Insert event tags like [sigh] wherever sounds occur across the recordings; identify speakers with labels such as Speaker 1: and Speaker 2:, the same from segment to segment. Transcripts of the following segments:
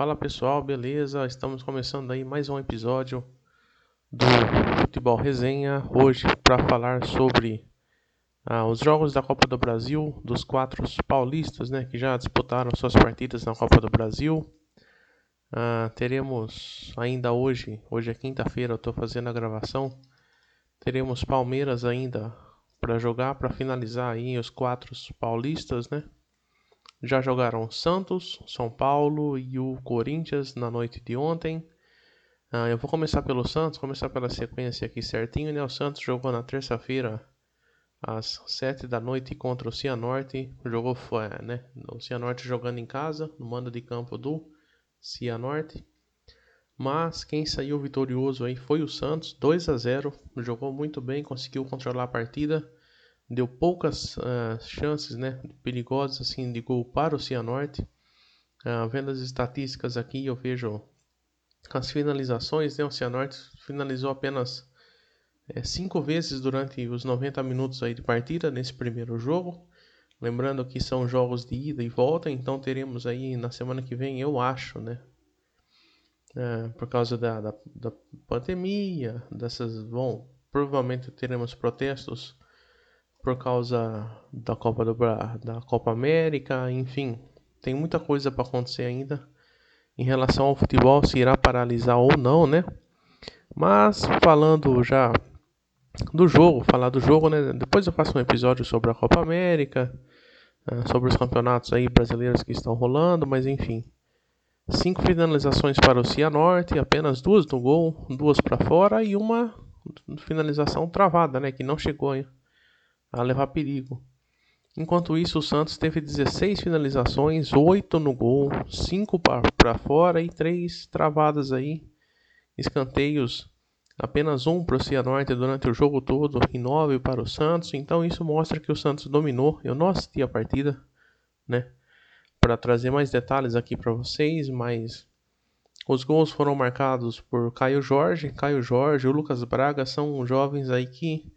Speaker 1: Fala pessoal, beleza? Estamos começando aí mais um episódio do Futebol Resenha. Hoje para falar sobre ah, os jogos da Copa do Brasil, dos quatro paulistas né, que já disputaram suas partidas na Copa do Brasil. Ah, teremos ainda hoje, hoje é quinta-feira, eu estou fazendo a gravação. Teremos Palmeiras ainda para jogar, para finalizar aí os quatro paulistas, né? Já jogaram Santos, São Paulo e o Corinthians na noite de ontem. Ah, eu vou começar pelo Santos, começar pela sequência aqui certinho, né? O Santos jogou na terça-feira às 7 da noite contra o Cianorte. Jogou, né? O Cianorte jogando em casa, no mando de campo do Cianorte. Mas quem saiu vitorioso aí foi o Santos, 2 a 0. Jogou muito bem, conseguiu controlar a partida deu poucas uh, chances né, perigosas assim, de gol para o Cianorte. Uh, vendo as estatísticas aqui, eu vejo as finalizações. Né, o Cianorte finalizou apenas é, cinco vezes durante os 90 minutos aí de partida nesse primeiro jogo. Lembrando que são jogos de ida e volta, então teremos aí na semana que vem, eu acho, né? Uh, por causa da, da, da pandemia, dessas. Bom, provavelmente teremos protestos por causa da Copa do da Copa América, enfim, tem muita coisa para acontecer ainda em relação ao futebol, se irá paralisar ou não, né? Mas falando já do jogo, falar do jogo, né? Depois eu faço um episódio sobre a Copa América, né? sobre os campeonatos aí brasileiros que estão rolando, mas enfim. Cinco finalizações para o Cianorte, apenas duas no gol, duas para fora e uma finalização travada, né? Que não chegou hein? A levar perigo. Enquanto isso, o Santos teve 16 finalizações, 8 no gol, 5 para fora e 3 travadas aí. Escanteios, apenas um para o Cianorte durante o jogo todo e 9 para o Santos. Então isso mostra que o Santos dominou. Eu não assisti a partida, né? Para trazer mais detalhes aqui para vocês, mas os gols foram marcados por Caio Jorge. Caio Jorge e o Lucas Braga são jovens aí que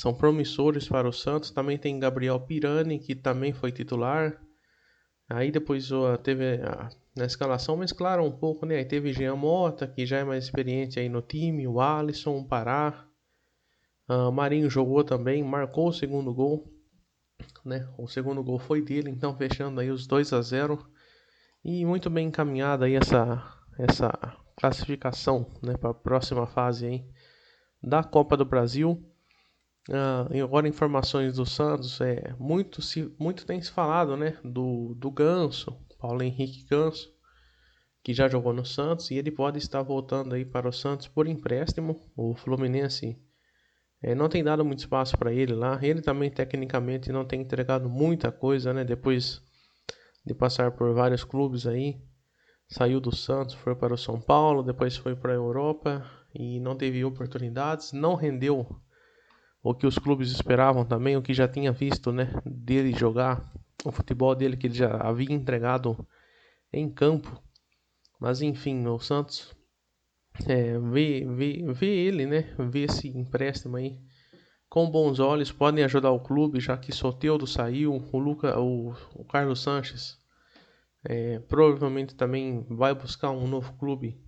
Speaker 1: são promissores para o Santos. Também tem Gabriel Pirani, que também foi titular. Aí depois teve a, na escalação mesclaram um pouco, né? Aí teve Jean Mota, que já é mais experiente aí no time, o Alisson, o Pará. Uh, Marinho jogou também, marcou o segundo gol, né? O segundo gol foi dele, então fechando aí os 2 a 0 e muito bem encaminhada aí essa essa classificação, né, para a próxima fase aí da Copa do Brasil. Uh, agora informações do Santos é muito se muito tem se falado né do, do Ganso Paulo Henrique Ganso que já jogou no Santos e ele pode estar voltando aí para o Santos por empréstimo. O Fluminense é, não tem dado muito espaço para ele lá. Ele também tecnicamente não tem entregado muita coisa né depois de passar por vários clubes aí. Saiu do Santos foi para o São Paulo depois foi para a Europa e não teve oportunidades não rendeu o que os clubes esperavam também, o que já tinha visto, né, dele jogar, o futebol dele que ele já havia entregado em campo. Mas enfim, o Santos é, vê, vê, vê ele, né, vê esse empréstimo aí com bons olhos, podem ajudar o clube, já que Soteudo saiu, o Luca, o, o Carlos Sanches é, provavelmente também vai buscar um novo clube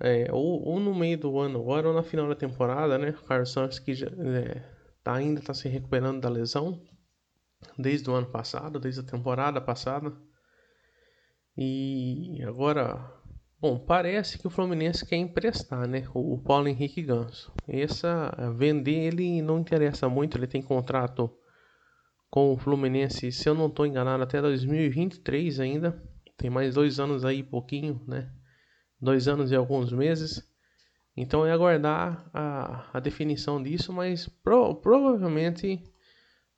Speaker 1: é, ou, ou, no meio do ano agora ou na final da temporada, né? O Carlos Santos que já, é, tá, ainda está se recuperando da lesão desde o ano passado, desde a temporada passada. E agora, bom, parece que o Fluminense quer emprestar, né? O, o Paulo Henrique Ganso. Essa vender ele não interessa muito, ele tem contrato com o Fluminense, se eu não estou enganado, até 2023 ainda. Tem mais dois anos aí, pouquinho, né? Dois anos e alguns meses. Então é aguardar a, a definição disso, mas pro, provavelmente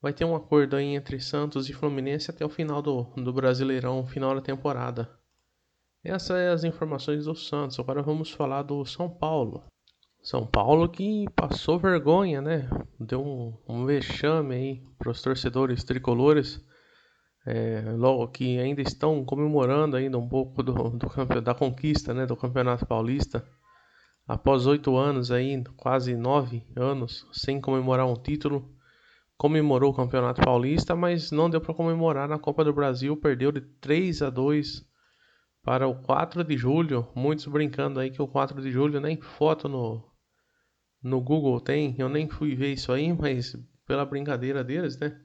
Speaker 1: vai ter um acordo aí entre Santos e Fluminense até o final do, do Brasileirão, final da temporada. Essas são as informações do Santos. Agora vamos falar do São Paulo. São Paulo que passou vergonha, né? Deu um, um vexame aí para os torcedores tricolores é, que ainda estão comemorando ainda um pouco do, [laughs] do, da conquista né, do Campeonato Paulista. Após oito anos aí, quase nove anos, sem comemorar um título, comemorou o Campeonato Paulista, mas não deu para comemorar na Copa do Brasil, perdeu de 3 a 2 para o 4 de julho. Muitos brincando aí que o 4 de julho nem foto no, no Google tem. Eu nem fui ver isso aí, mas pela brincadeira deles, né?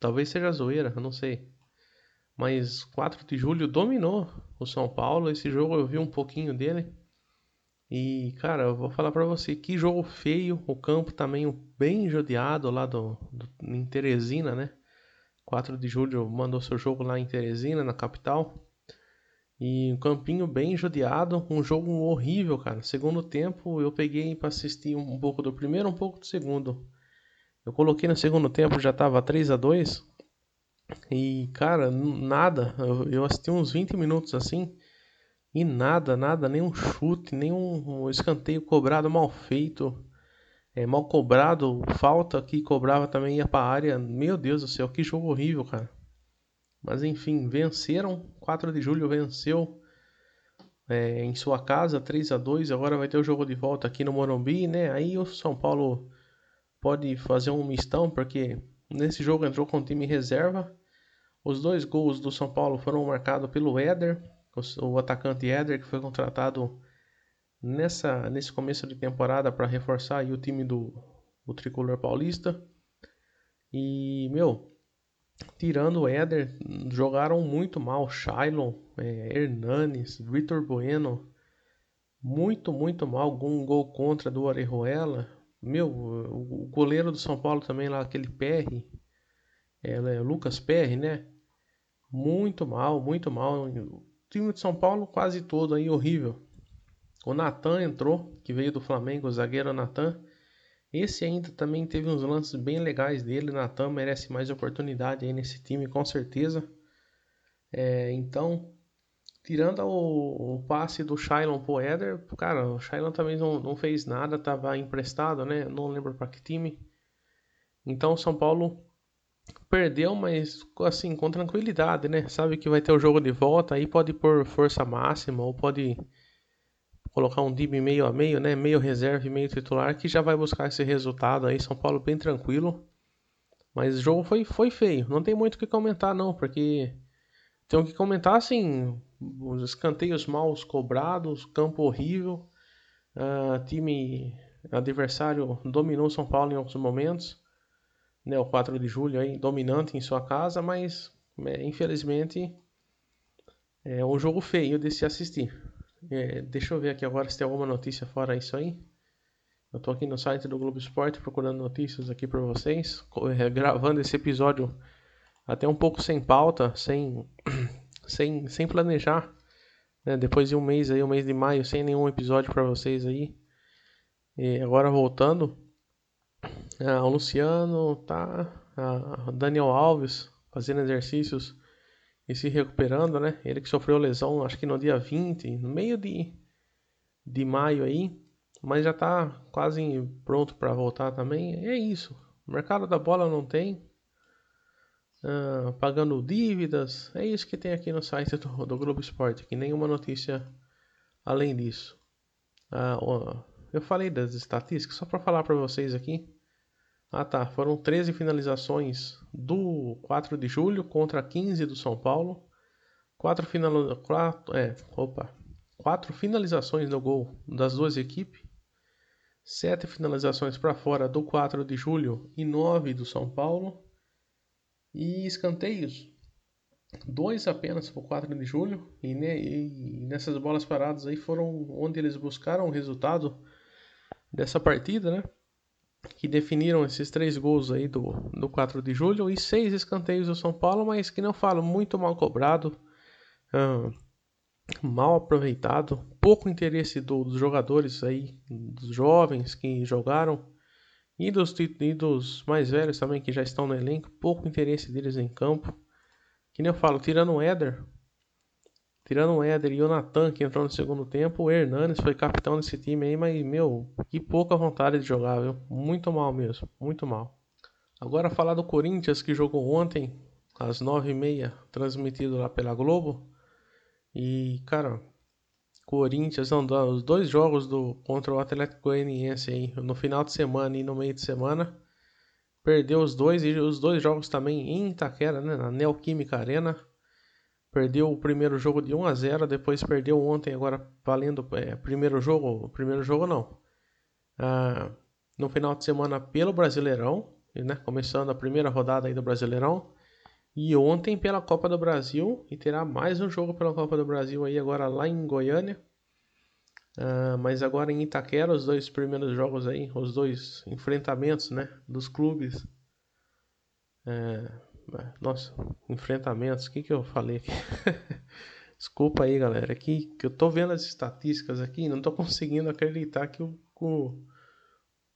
Speaker 1: Talvez seja zoeira, eu não sei. Mas 4 de julho dominou o São Paulo. Esse jogo eu vi um pouquinho dele. E, cara, eu vou falar para você, que jogo feio. O campo também bem judiado lá do, do, em Teresina, né? 4 de julho mandou seu jogo lá em Teresina, na capital. E um campinho bem judiado, um jogo horrível, cara. Segundo tempo, eu peguei para assistir um pouco do primeiro, um pouco do segundo. Eu coloquei no segundo tempo, já tava 3 a 2 E, cara, nada. Eu, eu assisti uns 20 minutos assim. E nada, nada, nenhum chute, nenhum escanteio cobrado mal feito. É, mal cobrado, falta que cobrava também ia para a área. Meu Deus do céu, que jogo horrível, cara. Mas enfim, venceram. 4 de julho venceu é, em sua casa 3 a 2 Agora vai ter o jogo de volta aqui no Morumbi, né? Aí o São Paulo pode fazer um mistão, porque nesse jogo entrou com o time reserva. Os dois gols do São Paulo foram marcados pelo Éder o, atacante Éder, que foi contratado nessa, nesse começo de temporada para reforçar o time do o tricolor paulista. E, meu, tirando o Éder, jogaram muito mal. Shailon, é, Hernanes, Vitor Bueno. Muito, muito mal. Um gol contra do Orejuela. Meu, o, o goleiro do São Paulo também lá, aquele PR. É, Lucas PR, né? Muito mal, muito mal time de São Paulo quase todo aí horrível. O Natan entrou, que veio do Flamengo, o zagueiro Natan. Esse ainda também teve uns lances bem legais dele. Natan merece mais oportunidade aí nesse time, com certeza. É, então, tirando o, o, passe do Shailon pro Éder, cara, o Shailon também não, não fez nada, tava emprestado, né? Não lembro para que time. Então, São Paulo Perdeu, mas assim, com tranquilidade, né? Sabe que vai ter o jogo de volta, aí pode pôr força máxima ou pode colocar um DIB meio a meio, né? Meio reserva e meio titular, que já vai buscar esse resultado aí. São Paulo bem tranquilo. Mas o jogo foi, foi feio. Não tem muito o que comentar, não, porque tem que comentar assim: os escanteios mal cobrados, campo horrível, uh, time adversário dominou São Paulo em alguns momentos né, o 4 de julho aí, dominante em sua casa, mas é, infelizmente é um jogo feio de se assistir. É, deixa eu ver aqui agora se tem alguma notícia fora isso aí. Eu tô aqui no site do Globo Esporte procurando notícias aqui para vocês, é, gravando esse episódio até um pouco sem pauta, sem, sem, sem planejar. Né? Depois de um mês aí, um mês de maio, sem nenhum episódio para vocês aí. E agora voltando, ah, o Luciano, tá? Ah, Daniel Alves fazendo exercícios e se recuperando, né? Ele que sofreu lesão, acho que no dia 20, no meio de, de maio aí, mas já tá quase pronto para voltar também. é isso. O mercado da bola não tem. Ah, pagando dívidas. É isso que tem aqui no site do, do Globo Esporte, que nenhuma notícia além disso. Ah, eu falei das estatísticas, só para falar para vocês aqui. Ah tá, foram 13 finalizações do 4 de julho contra 15 do São Paulo. 4, final... 4, é, opa, 4 finalizações no gol das duas equipes. 7 finalizações para fora do 4 de julho e 9 do São Paulo. E escanteios, dois apenas para o 4 de julho. E, ne... e nessas bolas paradas aí foram onde eles buscaram o resultado dessa partida, né? que definiram esses três gols aí do, do 4 de julho e seis escanteios do São Paulo, mas que não falo muito mal cobrado, uh, mal aproveitado, pouco interesse do, dos jogadores aí, dos jovens que jogaram e dos, e dos mais velhos também que já estão no elenco, pouco interesse deles em campo. Que nem eu falo, tirando o Éder, Tirando o Éder e o Natan, que entrou no segundo tempo, o Hernanes foi capitão desse time aí, mas, meu, que pouca vontade de jogar, viu? Muito mal mesmo, muito mal. Agora falar do Corinthians, que jogou ontem, às nove e meia, transmitido lá pela Globo. E, cara, Corinthians, não, os dois jogos do contra o Atlético Goianiense aí, no final de semana e no meio de semana. Perdeu os dois, e os dois jogos também em Itaquera, né, na Neoquímica Arena. Perdeu o primeiro jogo de 1 a 0, depois perdeu ontem, agora valendo é, primeiro jogo, primeiro jogo não. Ah, no final de semana pelo Brasileirão, né, começando a primeira rodada aí do Brasileirão. E ontem pela Copa do Brasil e terá mais um jogo pela Copa do Brasil aí agora lá em Goiânia. Uh, mas agora em Itaquera, os dois primeiros jogos aí, os dois enfrentamentos, né, dos clubes. É, nossa, enfrentamentos, o que que eu falei aqui? [laughs] Desculpa aí, galera, aqui que eu tô vendo as estatísticas aqui, não tô conseguindo acreditar que o, o,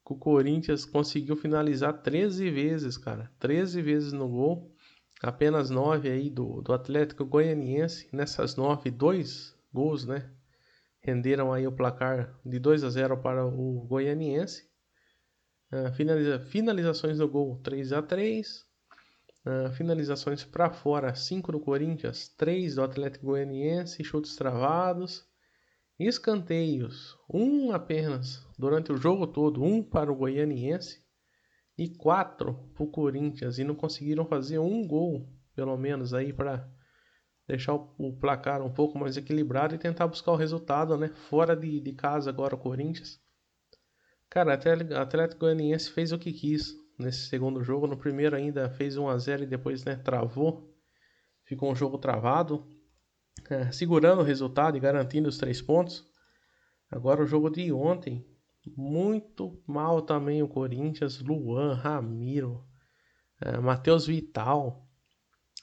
Speaker 1: o Corinthians conseguiu finalizar 13 vezes, cara, 13 vezes no gol apenas nove aí do, do Atlético Goianiense. Nessas nove, dois gols, né? Renderam aí o placar de 2 a 0 para o Goianiense. Uh, finaliza, finalizações no gol 3 a 3 uh, ah, Finalizações para fora 5 do Corinthians, 3 do Atlético Goianiense, chutes travados. Escanteios, um apenas durante o jogo todo, um para o Goianiense e quatro para o Corinthians e não conseguiram fazer um gol, pelo menos aí para deixar o, placar um pouco mais equilibrado e tentar buscar o resultado, né? Fora de, de casa agora o Corinthians. Cara, o Atlético Goianiense fez o que quis nesse segundo jogo. No primeiro ainda fez 1 a 0 e depois né, travou. Ficou um jogo travado, é, segurando o resultado e garantindo os três pontos. Agora o jogo de ontem muito mal também o Corinthians, Luan, Ramiro, é, Matheus Vital.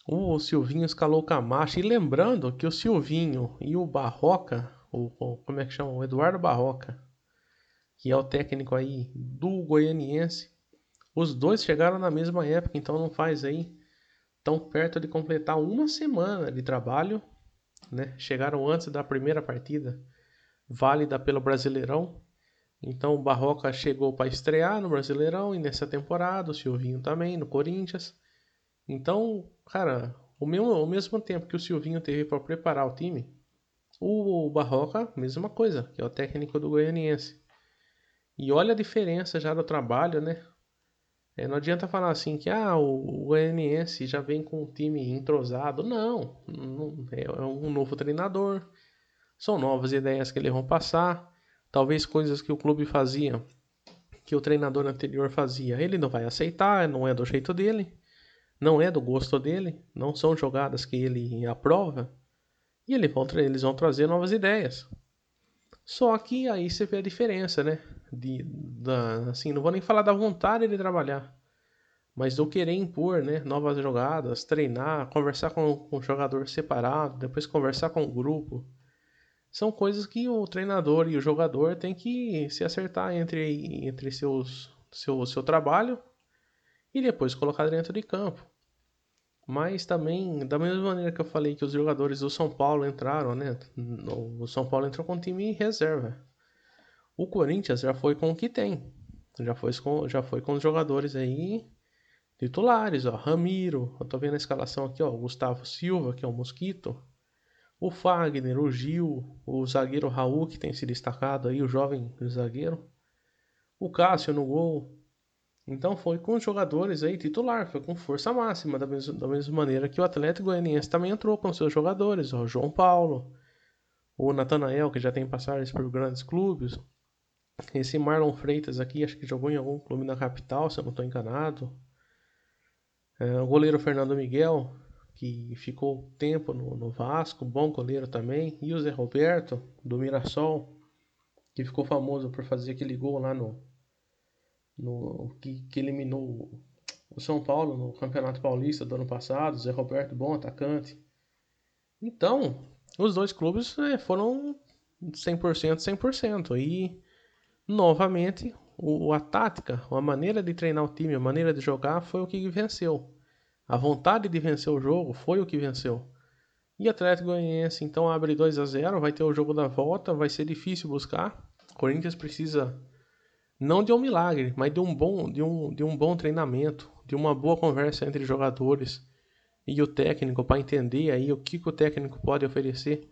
Speaker 1: O Silvinho escalou Camacho. E lembrando que o Silvinho e o Barroca, o, como é que chama? O Eduardo Barroca, que é o técnico aí do Goianiense, os dois chegaram na mesma época, então não faz aí tão perto de completar uma semana de trabalho, né? Chegaram antes da primeira partida válida pelo Brasileirão então o Barroca chegou para estrear no Brasileirão e nessa temporada, o Silvinho também, no Corinthians. Então, cara, o mesmo, ao mesmo tempo que o Silvinho teve para preparar o time, o Barroca, mesma coisa, que é o técnico do Goianiense. E olha a diferença já do trabalho, né? É, não adianta falar assim que ah, o, Goianiense já vem com um time entrosado. Não, não é, é um novo treinador, são novas ideias que eles vão passar. Talvez coisas que o clube fazia, que o treinador anterior fazia, ele não vai aceitar, não é do jeito dele, não é do gosto dele, não são jogadas que ele aprova, e ele eles vão trazer novas ideias. Só que aí você vê a diferença, né? De, da, assim, não vou nem falar da vontade de trabalhar, mas do querer impor, né? Novas jogadas, treinar, conversar com, com o jogador separado, depois conversar com o grupo são coisas que o treinador e o jogador têm que se acertar entre, entre seus, seu, seu trabalho e depois colocar dentro de campo. Mas também, da mesma maneira que eu falei que os jogadores do São Paulo entraram, né? O São Paulo entrou com um time em reserva. O Corinthians já foi com o que tem. Já foi com, já foi com os jogadores aí titulares, ó. Ramiro, eu tô vendo a escalação aqui, ó. Gustavo Silva, que é o Mosquito o Fagner, o Gil, o zagueiro Raul, que tem se destacado aí, o jovem zagueiro, o Cássio no gol. Então foi com os jogadores aí titular, foi com força máxima, da mesma, da mesma maneira que o Atlético Goianiense também entrou com seus jogadores, o João Paulo, o Natanael, que já tem passagens por grandes clubes, esse Marlon Freitas aqui, acho que jogou em algum clube na capital, se eu não estou enganado. É, o goleiro Fernando Miguel, que ficou tempo no, no Vasco, bom goleiro também, e o Zé Roberto, do Mirassol, que ficou famoso por fazer aquele gol lá no, no que, que eliminou o São Paulo no Campeonato Paulista do ano passado, Zé Roberto, bom atacante. Então, os dois clubes é, foram 100%, 100%. E, novamente, o, a tática, a maneira de treinar o time, a maneira de jogar foi o que venceu. A vontade de vencer o jogo foi o que venceu. E Atlético Goianiense então abre 2 a 0, vai ter o jogo da volta, vai ser difícil buscar. O Corinthians precisa não de um milagre, mas de um bom, de um, de um bom treinamento, de uma boa conversa entre jogadores e o técnico para entender aí o que, que o técnico pode oferecer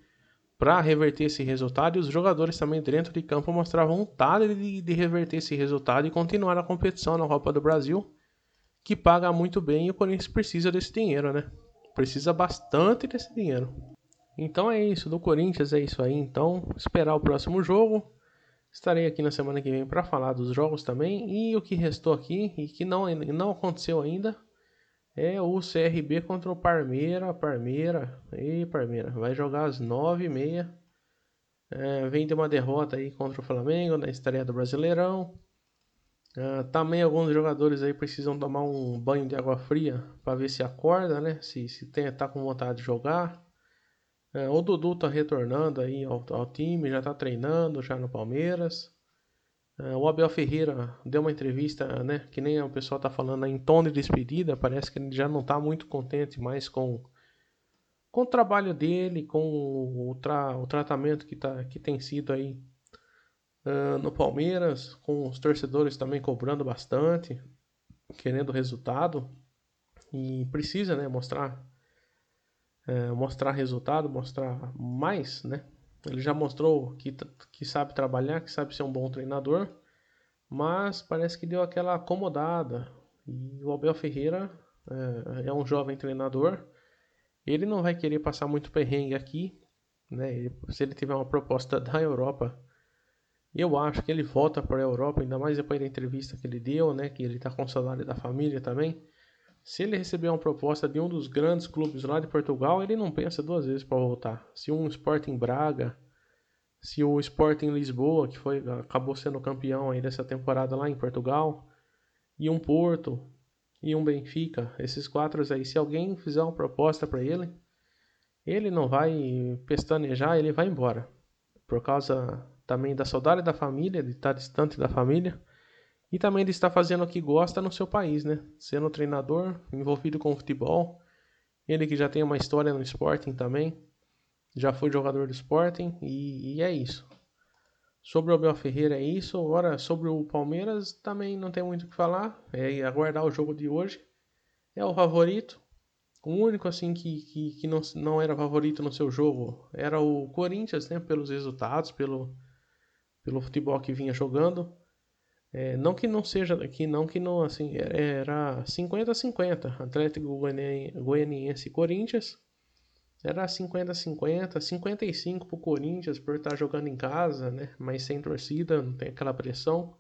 Speaker 1: para reverter esse resultado e os jogadores também dentro de campo mostrar vontade de, de reverter esse resultado e continuar a competição na Copa do Brasil que paga muito bem e o Corinthians precisa desse dinheiro, né? precisa bastante desse dinheiro. Então é isso, do Corinthians é isso aí. Então, esperar o próximo jogo. Estarei aqui na semana que vem para falar dos jogos também. E o que restou aqui, e que não, não aconteceu ainda, é o CRB contra o Parmeira. Parmeira, ei Parmeira, vai jogar às 9h30. É, vem de uma derrota aí contra o Flamengo na estreia do Brasileirão. É, também alguns jogadores aí precisam tomar um banho de água fria para ver se acorda, né? Se, se tem, tá com vontade de jogar. É, o Dudu tá retornando aí ao, ao, time, já tá treinando já no Palmeiras. É, o Abel Ferreira deu uma entrevista, né, que nem o pessoal tá falando em tom de despedida, parece que ele já não tá muito contente mais com, com o trabalho dele, com o, tra, o tratamento que, tá, que tem sido aí uh, no Palmeiras, com os torcedores também cobrando bastante, querendo resultado. E precisa, né, mostrar é, mostrar resultado, mostrar mais, né? Ele já mostrou que, que sabe trabalhar, que sabe ser um bom treinador, mas parece que deu aquela acomodada. E o Abel Ferreira é, é um jovem treinador, ele não vai querer passar muito perrengue aqui, né? Se ele tiver uma proposta [laughs] da Europa, eu acho que ele volta para a Europa, ainda mais depois da entrevista que ele deu, né? Que ele está com o salário da família também. Se ele receber uma proposta de um dos grandes clubes lá de Portugal, ele não pensa duas vezes para voltar. Se um Sporting Braga, se o Sporting Lisboa, que foi acabou sendo campeão aí dessa temporada lá em Portugal, e um Porto, e um Benfica, esses quatro aí, se alguém fizer uma proposta para ele, ele não vai pestanejar, ele vai embora. Por causa também da saudade da família, de estar distante da família e também ele está fazendo o que gosta no seu país, né? Sendo treinador, envolvido com o futebol. Ele que já tem uma história no Sporting também. Já foi jogador do Sporting e, e é isso. Sobre o Abel Ferreira é isso. Agora, sobre o Palmeiras também não tem muito o que falar. É aguardar o jogo de hoje. É o favorito. O único assim que, que, que não, não era favorito no seu jogo era o Corinthians, né? Pelos resultados, pelo, pelo futebol que vinha jogando. É, não que não seja aqui, não que não, assim, era 50-50, Atlético Goianiense e Corinthians, era 50-50, 55 pro Corinthians por estar jogando em casa, né, mas sem torcida, não tem aquela pressão,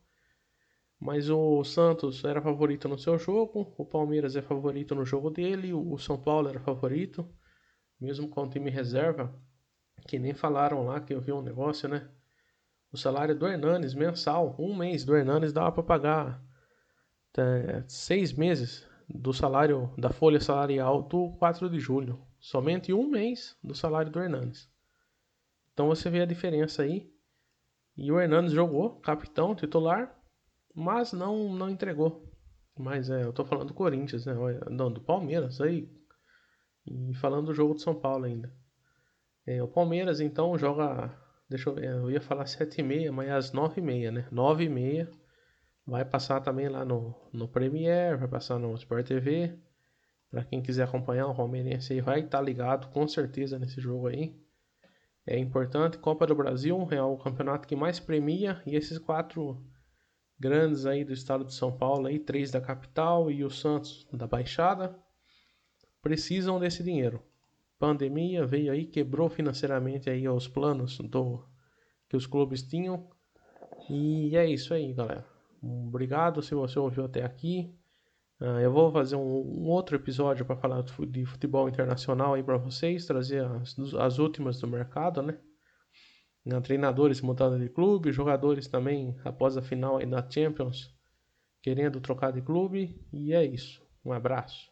Speaker 1: mas o Santos era favorito no seu jogo, o Palmeiras é favorito no jogo dele, o São Paulo era favorito, mesmo com o time reserva, que nem falaram lá, que eu vi um negócio, né, o salário do Hernanes mensal, um mês do Hernanes dava para pagar é, seis meses do salário da folha salarial do 4 de julho. Somente um mês do salário do Hernanes. Então você vê a diferença aí. E o Hernanes jogou, capitão, titular, mas não, não entregou. Mas é, eu tô falando do Corinthians, né? Não, do Palmeiras aí. E falando do jogo de São Paulo ainda. É, o Palmeiras então joga Deixa eu ver, eu ia falar 7 e meia, mas é às 9 e meia, né? 9 e meia. Vai passar também lá no, no Premiere, vai passar no Sport TV. Para quem quiser acompanhar o Palmeirense aí, vai estar tá ligado com certeza nesse jogo aí. É importante, Copa do Brasil é o campeonato que mais premia e esses quatro grandes aí do estado de São Paulo aí, três da capital e o Santos da Baixada, precisam desse dinheiro pandemia veio aí, quebrou financeiramente aí os planos do, que os clubes tinham. E é isso aí, galera. Obrigado se você ouviu até aqui. Uh, eu vou fazer um, um outro episódio para falar de futebol internacional aí para vocês, trazer as, as últimas do mercado, né? Uh, treinadores mudando de clube, jogadores também após a final aí da Champions querendo trocar de clube. E é isso. Um abraço.